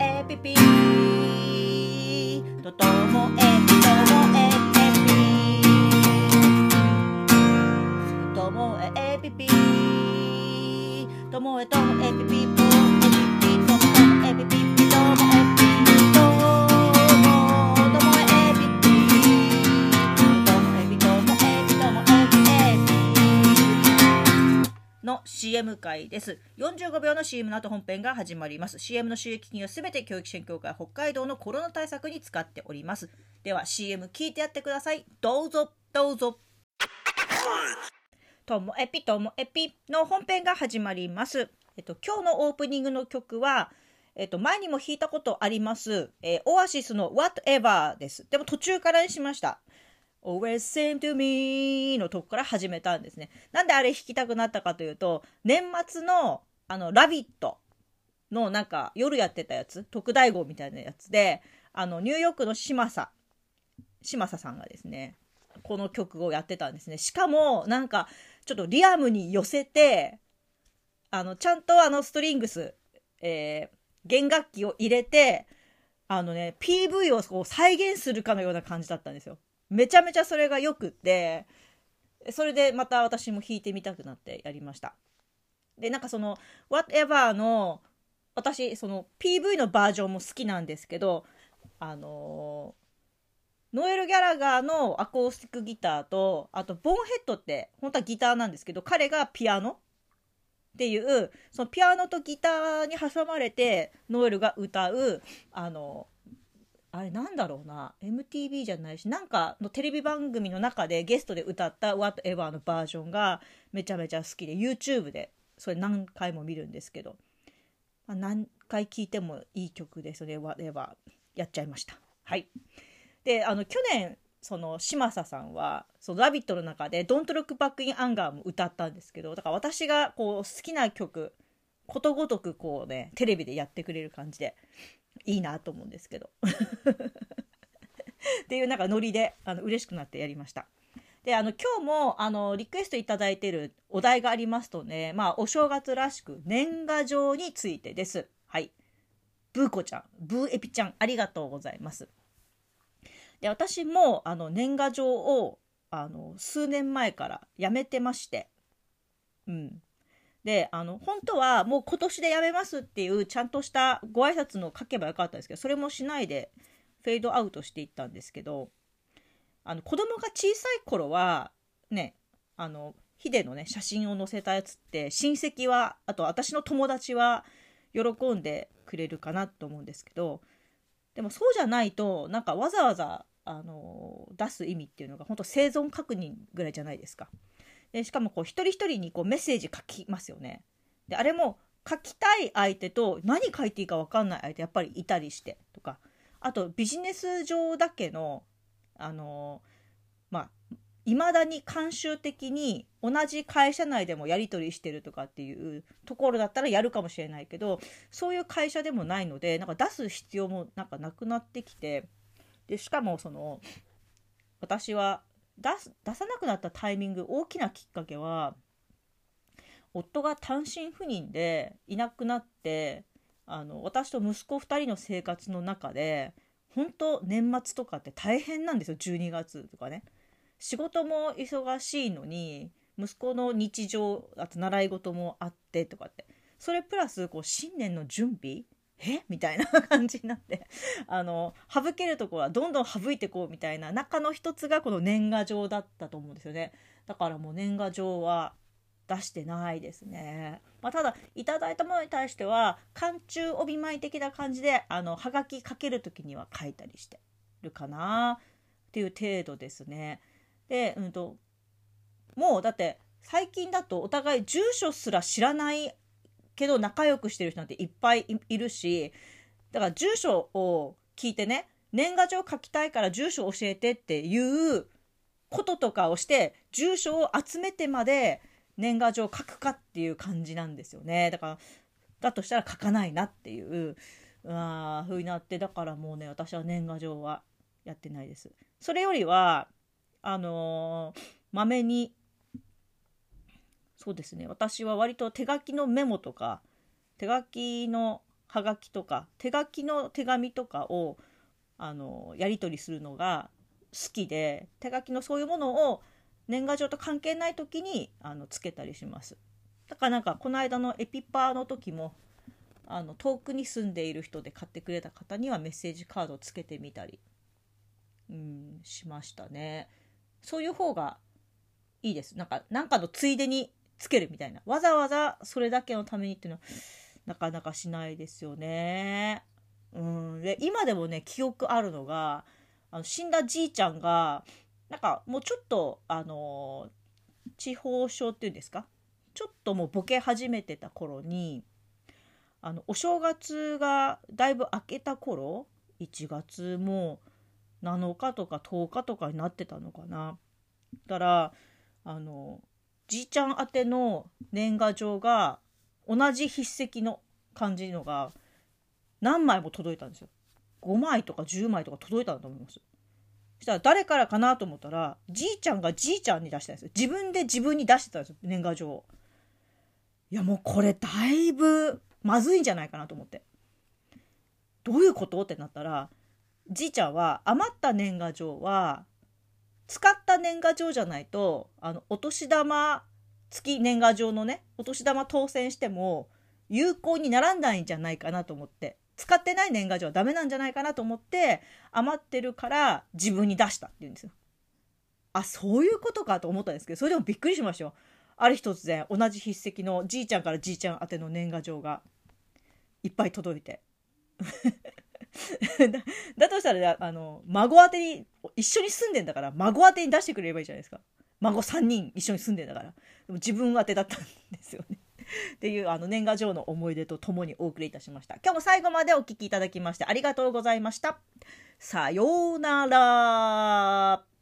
えエピピとともえぴともえエピともえエピピともえともえピピの CM 回です。45秒の CM の後本編が始まります。CM の収益金はすべて教育支援協会北海道のコロナ対策に使っております。では CM 聞いてやってください。どうぞどうぞ。ともエピともエピの本編が始まります。えっと今日のオープニングの曲はえっと、前にも弾いたことあります、えーオアシスの Whatever です。でも途中からにしました。Always seem to me のとこから始めたんですね。なんであれ弾きたくなったかというと、年末の、あの、ラビットのなんか夜やってたやつ、特大号みたいなやつで、あの、ニューヨークの嶋佐、嶋佐さんがですね、この曲をやってたんですね。しかも、なんか、ちょっとリアムに寄せて、あの、ちゃんとあの、ストリングス、えー弦楽器を入れて、あのね、PV をこう再現するかのような感じだったんですよ。めちゃめちゃそれがよくって、それでまた私も弾いてみたくなってやりました。で、なんかその、Whatever の、私、その PV のバージョンも好きなんですけど、あのーノエル・ギャラガーのアコースティックギターと、あと、ボンヘッドって、本当はギターなんですけど、彼がピアノっていう、そのピアノとギターに挟まれて、ノエルが歌う、あの、あれなんだろうな、MTV じゃないし、なんかのテレビ番組の中でゲストで歌った Whatever のバージョンがめちゃめちゃ好きで、YouTube でそれ何回も見るんですけど、まあ、何回聴いてもいい曲で、それ Whatever やっちゃいました。はい。で、あの、去年、その嶋佐さんは「そのラビット!」の中で「Don't Look Back in Anger」も歌ったんですけどだから私がこう好きな曲ことごとくこうねテレビでやってくれる感じでいいなと思うんですけど っていうなんかノリであの嬉しくなってやりました。であの今日もあのリクエストいいてるお題がありますとねまあお正月らしく年賀状についてです。はい。ブーコちゃん、ブーエピちゃん、ありがとうございます。で私もあの年賀状をあの数年前からやめてまして、うん、であの本当はもう今年でやめますっていうちゃんとしたご挨拶の書けばよかったんですけどそれもしないでフェードアウトしていったんですけどあの子供が小さい頃はねあのヒデのね写真を載せたやつって親戚はあと私の友達は喜んでくれるかなと思うんですけどでもそうじゃないとなんかわざわざあの出す意味っていうのが本当生存確認ぐらいじゃないですか。でしかもこう一人一人にこうメッセージ書きますよね。であれも書きたい相手と何書いていいか分かんない相手やっぱりいたりしてとかあとビジネス上だけのあのまあいまだに慣習的に同じ会社内でもやり取りしてるとかっていうところだったらやるかもしれないけどそういう会社でもないのでなんか出す必要もなんかなくなってきてでしかもその私は出す出さなくなったタイミング大きなきっかけは夫が単身赴任でいなくなってあの私と息子2人の生活の中で本当年末とかって大変なんですよ12月とかね。仕事も忙しいのに息子の日常あと習い事もあってとかってそれプラスこう新年の準備え？みたいな感じになって あの省けるところはどんどん省いていこうみたいな中の一つがこの年賀状だったと思うんですよね。だからもう年賀状は出してないですね、まあ、ただいただいたものに対しては寒中帯舞的な感じであのはがきかける時には書いたりしてるかなっていう程度ですね。で、うんと、もうだって最近だとお互い住所すら知らないけど仲良くしてる人なんていっぱいいるしだから住所を聞いてね年賀状書きたいから住所教えてっていうこととかをして住所を集めてまで年賀状書くかっていう感じなんですよね。だからだとしたら書かないなっていううわー風になってだからもうね私は年賀状はやってないです。それよりはあのまめにそうですね私は割と手書きのメモとか手書きのはがきとか手書きの手紙とかをあのやり取りするのが好きで手書きのそういうものを年賀状と関係ない時にあのつけたりします。だからなんかこの間のエピパーの時もあの遠くに住んでいる人で買ってくれた方にはメッセージカードをつけてみたり、うん、しましたね。そういう方がいいです。なんか、なんかのついでにつけるみたいな。わざわざそれだけのためにっていうのは、なかなかしないですよね。うん。で、今でもね、記憶あるのが、あの死んだじいちゃんが、なんかもうちょっと、あの地方症っていうんですか？ちょっともうボケ始めてた頃に、あの、お正月がだいぶ明けた頃、1月も7日とか10日とかになってたのかな。だから、あの、じいちゃん宛ての年賀状が同じ筆跡の感じのが何枚も届いたんですよ。5枚とか10枚とか届いたんだと思います。そしたら誰からかなと思ったら、じいちゃんがじいちゃんに出したんですよ。自分で自分に出してたんですよ、年賀状いやもうこれだいぶまずいんじゃないかなと思って。どういうこと？ってなったら、じいちゃんは余った年賀状は使った年賀状じゃないとあのお年玉付き年賀状のねお年玉当選しても有効にならないんじゃないかなと思って使ってない年賀状はダメなんじゃないかなと思って余ってるから自分に出したって言うんですよ。あそういうことかと思ったんですけどそれでもびっくりしましたよ。ある日突然同じ筆跡のじいちゃんからじいちゃん宛ての年賀状がいっぱい届いて だだとしたらあの孫宛てに一緒に住んでんだから孫宛てに出してくれればいいじゃないですか。孫3人一緒に住んでんだから。でも自分宛てだったんですよね。っていうあの年賀状の思い出とともにお送りいたしました。今日も最後までお聴きいただきましてありがとうございました。さようなら。